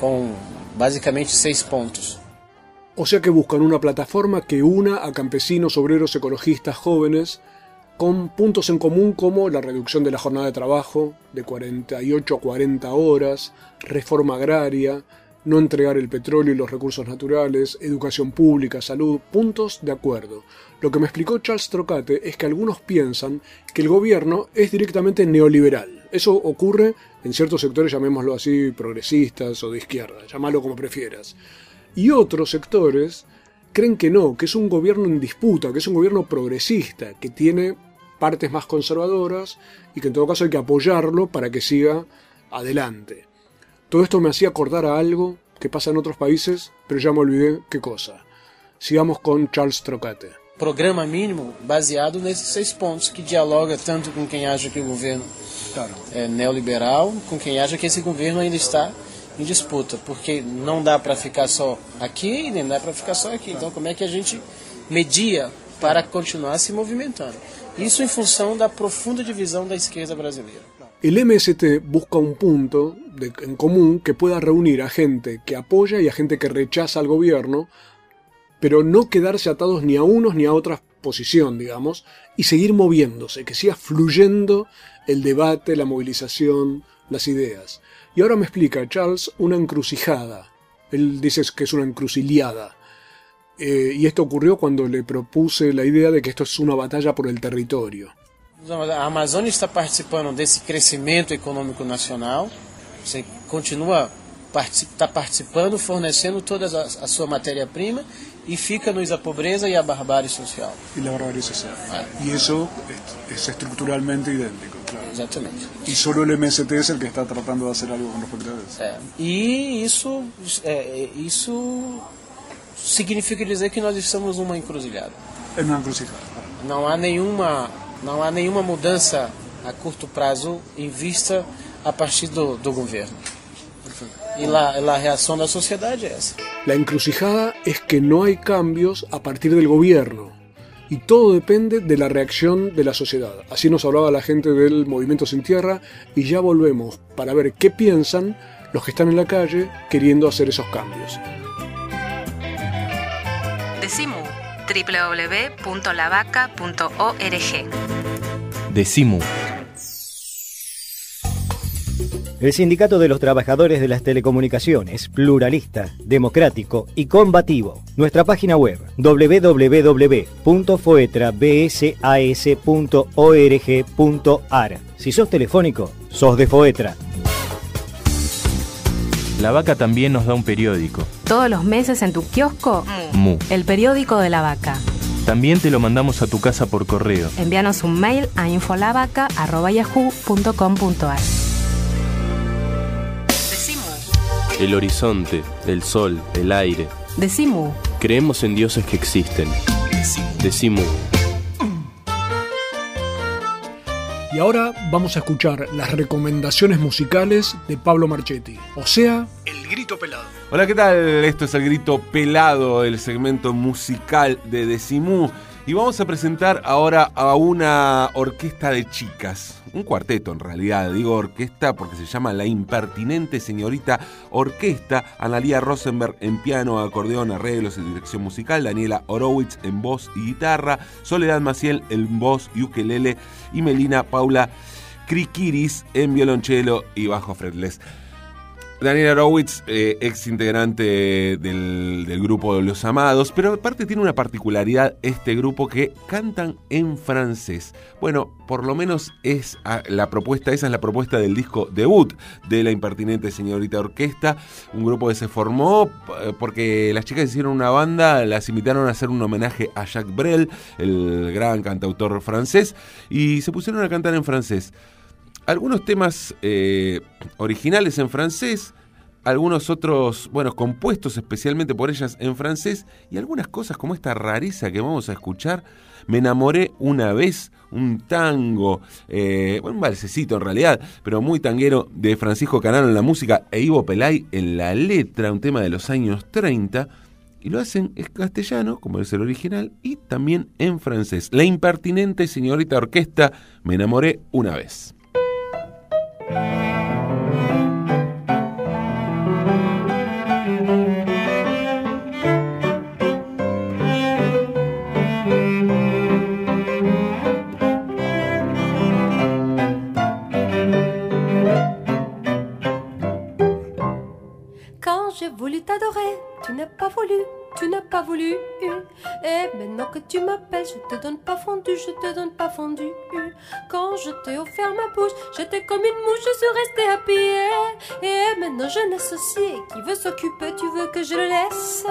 com basicamente seis pontos. O sea que buscan una plataforma que una a campesinos, obreros, ecologistas, jóvenes, con puntos en común como la reducción de la jornada de trabajo de 48 a 40 horas, reforma agraria, no entregar el petróleo y los recursos naturales, educación pública, salud, puntos de acuerdo. Lo que me explicó Charles Trocate es que algunos piensan que el gobierno es directamente neoliberal. Eso ocurre en ciertos sectores, llamémoslo así, progresistas o de izquierda, llámalo como prefieras. Y otros sectores creen que no, que es un gobierno en disputa, que es un gobierno progresista, que tiene partes más conservadoras y que en todo caso hay que apoyarlo para que siga adelante. Todo esto me hacía acordar a algo que pasa en otros países, pero ya me olvidé qué cosa. Sigamos con Charles Trocate. programa mínimo baseado nesses seis pontos, que dialoga tanto com quem acha que o governo é neoliberal, com quem acha que esse governo ainda está em disputa, porque não dá para ficar só aqui, nem dá para ficar só aqui. Então, como é que a gente media para continuar se movimentando? Isso em função da profunda divisão da esquerda brasileira. El MST busca un punto de- en común que pueda reunir a gente que apoya y a gente que rechaza al gobierno, pero no quedarse atados ni a unos ni a otra posición, digamos, y seguir moviéndose, que siga fluyendo el debate, la movilización, las ideas. Y ahora me explica Charles una encrucijada. Él dice que es una encruciliada. Eh, y esto ocurrió cuando le propuse la idea de que esto es una batalla por el territorio. A Amazônia está participando desse crescimento econômico nacional, você continua está participando, fornecendo toda a, a sua matéria-prima e fica-nos a pobreza e a barbárie social. Y la barbarie social. Y eso es, es estructuralmente idéntico. Exatamente. Y solo el MST es el que está tratando de hacer algo con respecto a eso. É. E isso, é, isso significa dizer que nós estamos numa encruzilhada. Es una encrucijada. Não há nenhuma, não há nenhuma mudança a curto prazo em vista a partir do, do governo. E lá, a reação da sociedade é essa. La encrucijada es que no hay cambios a partir del gobierno. Y todo depende de la reacción de la sociedad. Así nos hablaba la gente del Movimiento Sin Tierra y ya volvemos para ver qué piensan los que están en la calle queriendo hacer esos cambios. Decimu www.lavaca.org. Decimu. El Sindicato de los Trabajadores de las Telecomunicaciones, pluralista, democrático y combativo. Nuestra página web www.foetrabsas.org.ar. Si sos telefónico, sos de Foetra. La vaca también nos da un periódico. Todos los meses en tu kiosco, Mu. el periódico de la vaca. También te lo mandamos a tu casa por correo. Envíanos un mail a infolavaca.yahoo.com.ar. El horizonte, el sol, el aire. Decimu. Creemos en dioses que existen. Decimu. Y ahora vamos a escuchar las recomendaciones musicales de Pablo Marchetti. O sea, El Grito Pelado. Hola, ¿qué tal? Esto es el grito pelado, el segmento musical de Decimú. Y vamos a presentar ahora a una orquesta de chicas. Un cuarteto en realidad, digo orquesta porque se llama La Impertinente Señorita Orquesta. Analía Rosenberg en piano, acordeón, arreglos y dirección musical. Daniela Horowitz en voz y guitarra. Soledad Maciel en voz y ukelele. Y Melina Paula Krikiris en violonchelo y bajo fretless. Daniel Horowitz, eh, ex integrante del, grupo Los Amados, pero aparte tiene una particularidad este grupo que cantan en francés. Bueno, por lo menos es ah, la propuesta, esa es la propuesta del disco debut de la impertinente señorita orquesta, un grupo que se formó eh, porque las chicas hicieron una banda, las invitaron a hacer un homenaje a Jacques Brel, el gran cantautor francés, y se pusieron a cantar en francés algunos temas eh, originales en francés, algunos otros, bueno, compuestos especialmente por ellas en francés y algunas cosas como esta rareza que vamos a escuchar. Me enamoré una vez, un tango, eh, un balsecito en realidad, pero muy tanguero de Francisco Canaro en la música e Ivo Pelay en la letra, un tema de los años 30. Y lo hacen en castellano, como es el original, y también en francés. La impertinente señorita orquesta, me enamoré una vez. Quand j'ai voulu t'adorer, tu n'as pas voulu, tu n'as pas voulu. Et maintenant que tu m'appelles, je te donne pas fondu, je te donne pas fondu. Quand je t'ai offert ma bouche, j'étais comme une mouche, je suis restée à pied. Et maintenant je n'associe, qui veut s'occuper, tu veux que je le laisse.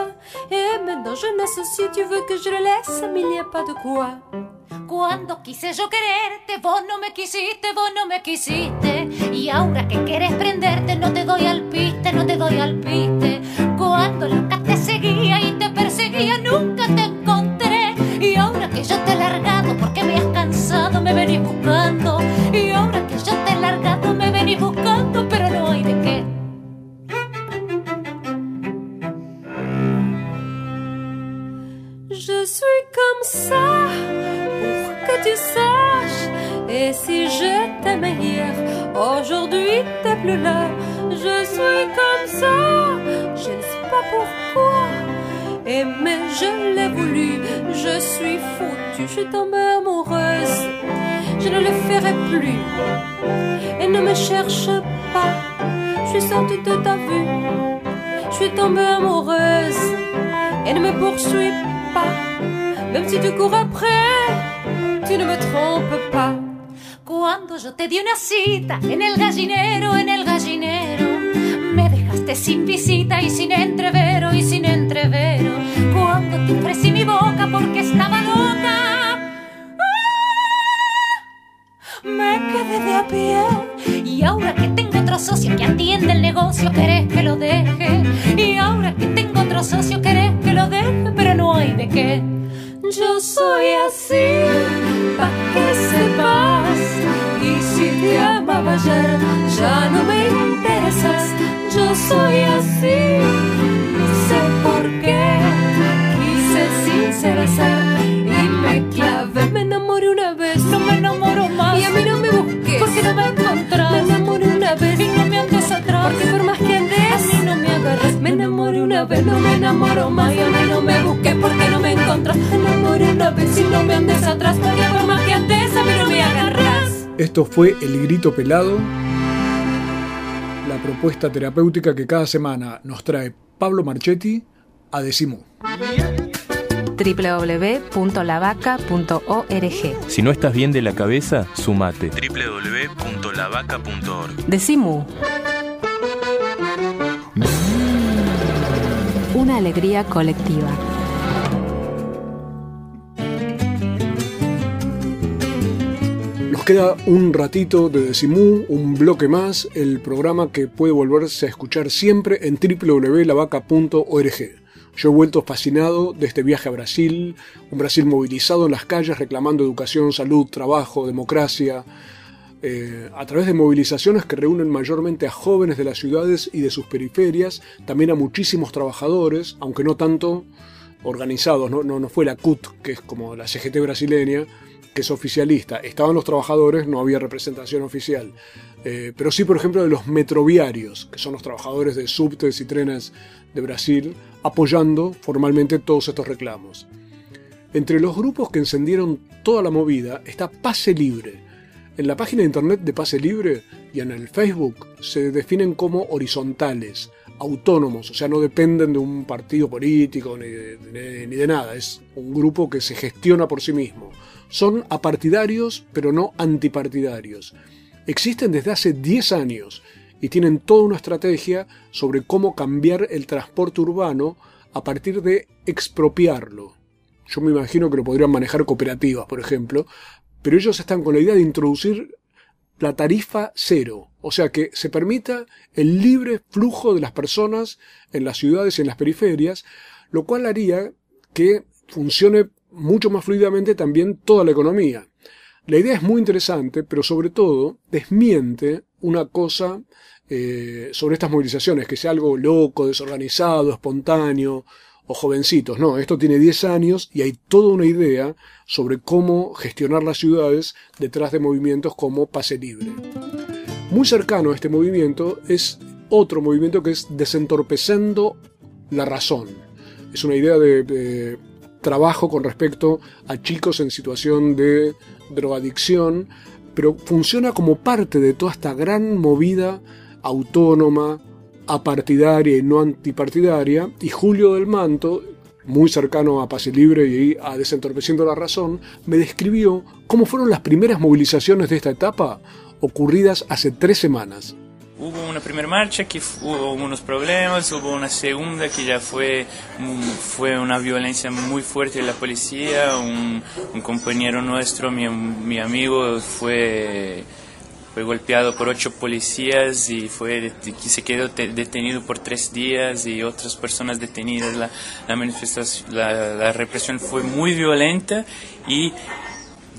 Et maintenant je n'associe, tu veux que je le laisse, mais il n'y a pas de quoi. Cuando quise yo quererte, vos no me quisiste, vos no me quisiste. Y ahora que quieres prenderte, no te doy al piste, no te doy al piste. Cuando loca te seguía y te perseguía, nunca te encontré. Y ahora que yo te he largado, porque me has cansado, me venís buscando. Y ahora que yo te he largado, me venís buscando, pero no hay de qué. Je suis comme ça, pour que tu saches. Et si je t'aimais hier, aujourd'hui t'es plus là. Je suis comme ça, pourquoi. Et mais je l'ai voulu, je suis foutue, je suis tombée amoureuse. Je ne le ferai plus. Et ne me cherche pas, je suis sortie de ta vue. Je suis tombée amoureuse. Et ne me poursuis pas, même si tu cours après, tu ne me trompes pas. Cuando yo te di una cita en el gallinero, en el gallinero, sin visita y sin entrevero y sin entrevero. Cuando te ofrecí mi boca porque estaba loca. ¡ah! Me quedé de a pie. Y ahora que tengo otro socio que atiende el negocio querés que lo deje y ahora que tengo otro socio querés que lo deje pero no hay de qué. Yo soy así pa que sepas. Y si te amaba ayer ya no me interesas. Soy así, no sé por qué. Quise sincera ser y me clavé. Me enamoré una vez, no me enamoro más. Y a mí no me busques, porque no me encontrás. Me enamoré una vez y no me andes atrás. Porque por más que andes, a mí no me agarras. Me enamoré una vez, no me enamoro más. Y a mí no me busques, porque no me encontrás. Me enamoré una vez y no me andes atrás. Porque por más que andes, a mí no me agarras. Esto fue El Grito Pelado, la propuesta terapéutica que cada semana nos trae Pablo Marchetti a Decimú. www.lavaca.org. Si no estás bien de la cabeza, sumate. www.lavaca.org. Decimu. Una alegría colectiva. Nos queda un ratito de Decimú, un bloque más, el programa que puede volverse a escuchar siempre en www.lavaca.org. Yo he vuelto fascinado de este viaje a Brasil, un Brasil movilizado en las calles reclamando educación, salud, trabajo, democracia, eh, a través de movilizaciones que reúnen mayormente a jóvenes de las ciudades y de sus periferias, también a muchísimos trabajadores, aunque no tanto organizados, no, no, no fue la CUT, que es como la CGT brasileña, que es oficialista. Estaban los trabajadores, no había representación oficial. Eh, pero sí, por ejemplo, de los metroviarios, que son los trabajadores de subtes y trenes de Brasil, apoyando formalmente todos estos reclamos. Entre los grupos que encendieron toda la movida está Pase Libre. En la página de internet de Pase Libre y en el Facebook se definen como horizontales, autónomos, o sea, no dependen de un partido político ni de, ni- de nada, es un grupo que se gestiona por sí mismo. Son apartidarios, pero no antipartidarios. Existen desde hace 10 años y tienen toda una estrategia sobre cómo cambiar el transporte urbano a partir de expropiarlo. Yo me imagino que lo podrían manejar cooperativas, por ejemplo, pero ellos están con la idea de introducir la tarifa cero, o sea que se permita el libre flujo de las personas en las ciudades y en las periferias, lo cual haría que funcione mucho más fluidamente también toda la economía. La idea es muy interesante, pero sobre todo desmiente una cosa eh, sobre estas movilizaciones, que sea algo loco, desorganizado, espontáneo o jovencitos. No, esto tiene 10 años y hay toda una idea sobre cómo gestionar las ciudades detrás de movimientos como Pase Libre. Muy cercano a este movimiento es otro movimiento que es Desentorpecendo la Razón. Es una idea de, de trabajo con respecto a chicos en situación de drogadicción, pero funciona como parte de toda esta gran movida autónoma, apartidaria y no antipartidaria, y Julio del Manto, muy cercano a Pase Libre y a Desentorpeciendo la Razón, me describió cómo fueron las primeras movilizaciones de esta etapa ocurridas hace tres semanas. Hubo una primera marcha que hubo unos problemas, hubo una segunda que ya fue, fue una violencia muy fuerte de la policía, un, un compañero nuestro, mi, mi amigo, fue, fue golpeado por ocho policías y fue, se quedó te- detenido por tres días y otras personas detenidas. La, la, manifestación, la, la represión fue muy violenta y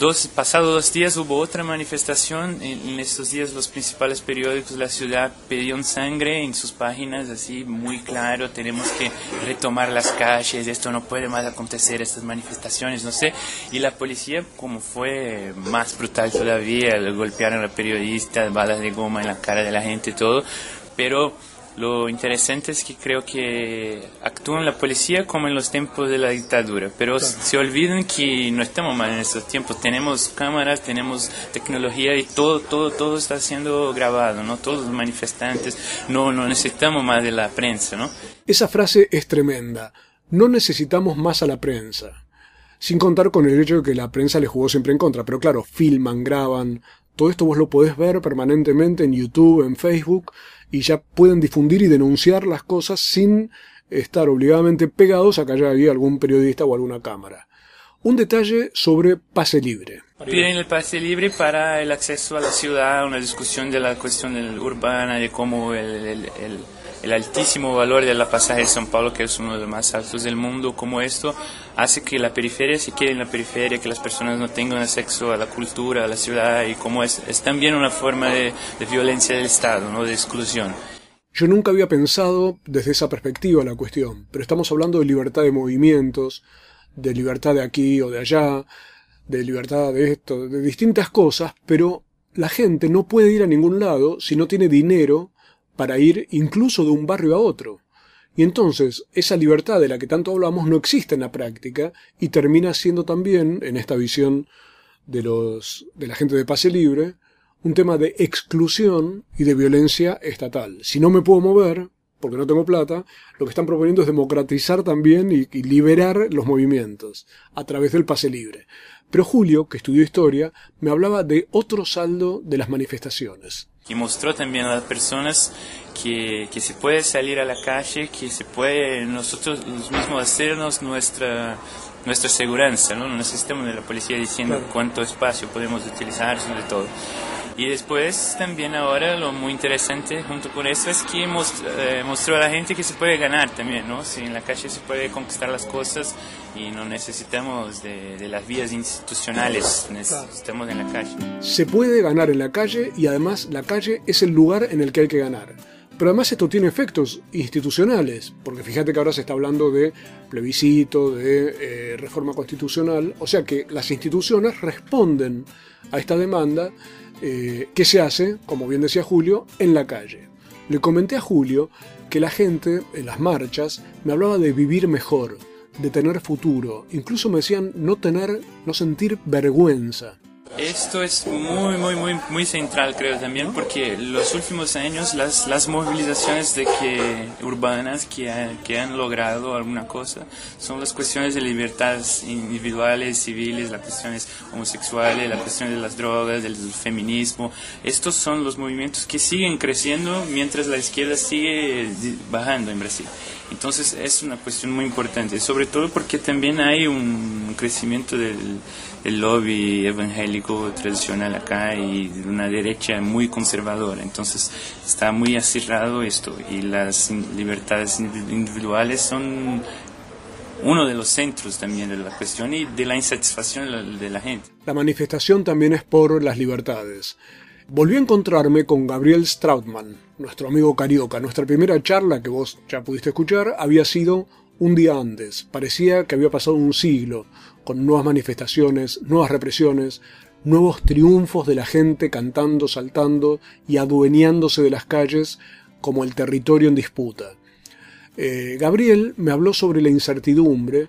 Dos, pasado dos días hubo otra manifestación. En, en estos días los principales periódicos de la ciudad pedían sangre en sus páginas, así muy claro, tenemos que retomar las calles, esto no puede más acontecer, estas manifestaciones, no sé. Y la policía, como fue más brutal todavía, golpearon a periodistas, balas de goma en la cara de la gente todo, pero lo interesante es que creo que actúan la policía como en los tiempos de la dictadura, pero se olvidan que no estamos mal en estos tiempos. Tenemos cámaras, tenemos tecnología y todo, todo, todo está siendo grabado, ¿no? Todos los manifestantes, no, no necesitamos más de la prensa, ¿no? Esa frase es tremenda. No necesitamos más a la prensa. Sin contar con el hecho de que la prensa le jugó siempre en contra. Pero claro, filman, graban. Todo esto vos lo podés ver permanentemente en YouTube, en Facebook, y ya pueden difundir y denunciar las cosas sin estar obligadamente pegados a que haya algún periodista o alguna cámara. Un detalle sobre Pase Libre. Piden el pase libre para el acceso a la ciudad, una discusión de la cuestión urbana, de cómo el- el altísimo valor de la pasaje de São Paulo, que es uno de los más altos del mundo, como esto hace que la periferia se quede en la periferia, que las personas no tengan acceso a la cultura, a la ciudad, y como es, es también una forma de, de violencia del Estado, ¿no? de exclusión. Yo nunca había pensado desde esa perspectiva la cuestión, pero estamos hablando de libertad de movimientos, de libertad de aquí o de allá, de libertad de esto, de distintas cosas, pero la gente no puede ir a ningún lado si no tiene dinero para ir incluso de un barrio a otro. Y entonces esa libertad de la que tanto hablamos no existe en la práctica y termina siendo también, en esta visión de los de la gente de pase libre, un tema de exclusión y de violencia estatal. Si no me puedo mover, porque no tengo plata, lo que están proponiendo es democratizar también y, y liberar los movimientos a través del pase libre. Pero Julio, que estudió historia, me hablaba de otro saldo de las manifestaciones. Que mostró también a las personas que, que se puede salir a la calle, que se puede nosotros mismos hacernos nuestra nuestra seguridad, ¿no? No necesitamos de la policía diciendo Claro. cuánto espacio podemos utilizar, sobre todo. Y después también ahora lo muy interesante junto con eso es que mos- eh, mostró a la gente que se puede ganar también, ¿no? Si en la calle se puede conquistar las cosas y no necesitamos de, de las vías institucionales, necesitamos en la calle. Se puede ganar en la calle y además la calle es el lugar en el que hay que ganar. Pero además esto tiene efectos institucionales, porque fíjate que ahora se está hablando de plebiscito, de eh, reforma constitucional, o sea que las instituciones responden a esta demanda eh, que se hace, como bien decía Julio, en la calle. Le comenté a Julio que la gente en las marchas me hablaba de vivir mejor, de tener futuro, incluso me decían no tener, no sentir vergüenza. Esto es muy, muy, muy, muy central, creo también, porque los últimos años las, las movilizaciones de que, urbanas que, que han logrado alguna cosa son las cuestiones de libertades individuales, civiles, las cuestiones homosexuales, las cuestiones de las drogas, del feminismo. Estos son los movimientos que siguen creciendo mientras la izquierda sigue di- bajando en Brasil. Entonces es una cuestión muy importante, sobre todo porque también hay un crecimiento del, del lobby evangélico tradicional acá y una derecha muy conservadora. Entonces está muy acerrado esto y las libertades indivi- individuales son uno de los centros también de la cuestión y de la insatisfacción de la, gente. La manifestación también es por las libertades. Volví a encontrarme con Gabriel Strautmann, nuestro amigo carioca. Nuestra primera charla, que vos ya pudiste escuchar, había sido un día antes. Parecía que había pasado un siglo, con nuevas manifestaciones, nuevas represiones, nuevos triunfos de la gente cantando, saltando y adueñándose de las calles como el territorio en disputa. Eh, Gabriel me habló sobre la incertidumbre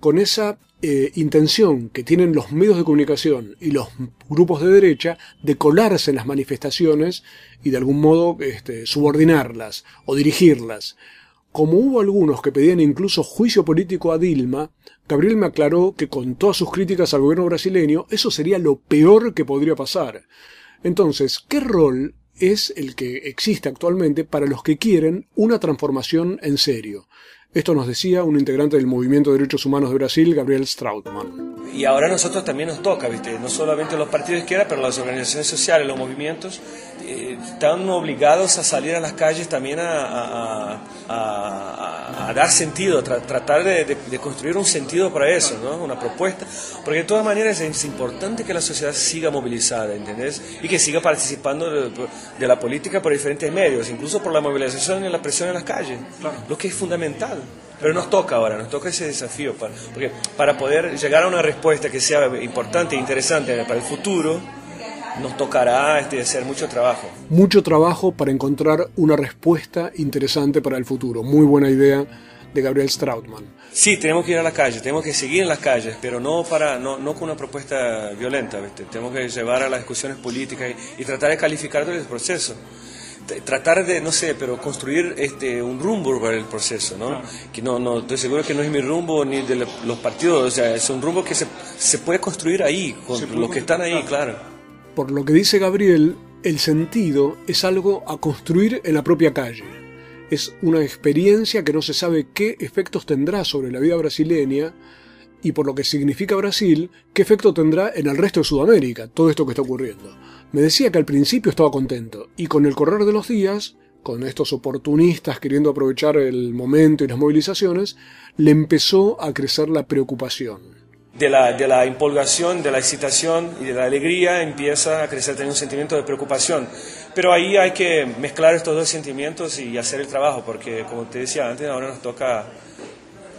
con esa eh, intención que tienen los medios de comunicación y los grupos de derecha de colarse en las manifestaciones y de algún modo este, subordinarlas o dirigirlas. Como hubo algunos que pedían incluso juicio político a Dilma, Gabriel me aclaró que con todas sus críticas al gobierno brasileño, eso sería lo peor que podría pasar. Entonces, ¿qué rol es el que existe actualmente para los que quieren una transformación en serio? Esto nos decía un integrante del Movimiento de Derechos Humanos de Brasil, Gabriel Strautmann. Y ahora a nosotros también nos toca, ¿viste? no solamente los partidos de izquierda, pero las organizaciones sociales, los movimientos, eh, están obligados a salir a las calles también a, a- a- a- a dar sentido, a tra- tratar de, de- de construir un sentido para eso, ¿no? una propuesta, porque de todas maneras es importante que la sociedad siga movilizada, ¿entendés? Y que siga participando de, de la política por diferentes medios, incluso por la movilización y la presión en las calles, lo que es fundamental. Pero nos toca ahora, nos toca ese desafío, para, porque para poder llegar a una respuesta que sea importante e interesante para el futuro, nos tocará este, hacer mucho trabajo. Mucho trabajo para encontrar una respuesta interesante para el futuro. Muy buena idea de Gabriel Strautmann. Sí, tenemos que ir a la calle, tenemos que seguir en las calles, pero no, para, no, no con una propuesta violenta, ¿viste? tenemos que llevar a las discusiones políticas y, y tratar de calificar todo el proceso. Tratar de, no sé, pero construir este, un rumbo para el proceso, ¿no? Que no, no, estoy seguro que no es mi rumbo ni de lo- los partidos, o sea, es un rumbo que se, se puede construir ahí, con Se los que están ahí, claro. Por lo que dice Gabriel, el sentido es algo a construir en la propia calle. Es una experiencia que no se sabe qué efectos tendrá sobre la vida brasileña y por lo que significa Brasil, qué efecto tendrá en el resto de Sudamérica todo esto que está ocurriendo. Me decía que al principio estaba contento y con el correr de los días, con estos oportunistas queriendo aprovechar el momento y las movilizaciones, le empezó a crecer la preocupación de la, de de la excitación y de la alegría empieza a crecer también un sentimiento de preocupación. Pero ahí hay que mezclar estos dos sentimientos y hacer el trabajo, porque como te decía antes, ahora nos toca,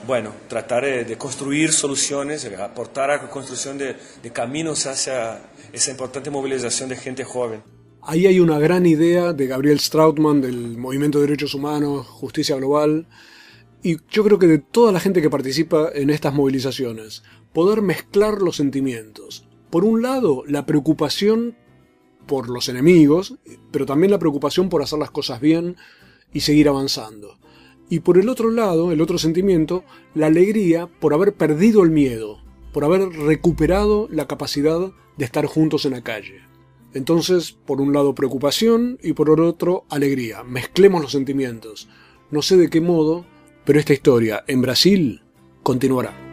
bueno, tratar de, de construir soluciones, aportar a la construcción de, de caminos hacia esa importante movilización de gente joven. Ahí hay una gran idea de Gabriel Strautmann del Movimiento de Derechos Humanos, Justicia Global, y yo creo que de toda la gente que participa en estas movilizaciones, poder mezclar los sentimientos. Por un lado, la preocupación por los enemigos, pero también la preocupación por hacer las cosas bien y seguir avanzando. Y por el otro lado, el otro sentimiento, la alegría por haber perdido el miedo, por haber recuperado la capacidad de estar juntos en la calle. Entonces, por un lado preocupación y por otro alegría. Mezclemos los sentimientos. No sé de qué modo, pero esta historia en Brasil continuará.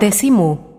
Decimu.